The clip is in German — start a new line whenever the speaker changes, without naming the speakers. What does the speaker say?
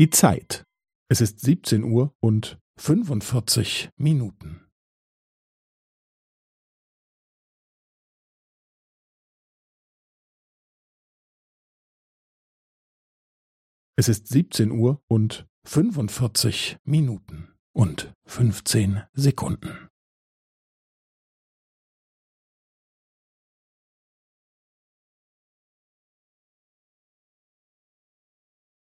Die Zeit. Es ist 17 Uhr und 45 Minuten. Es ist 17 Uhr und 45 Minuten und 15 Sekunden.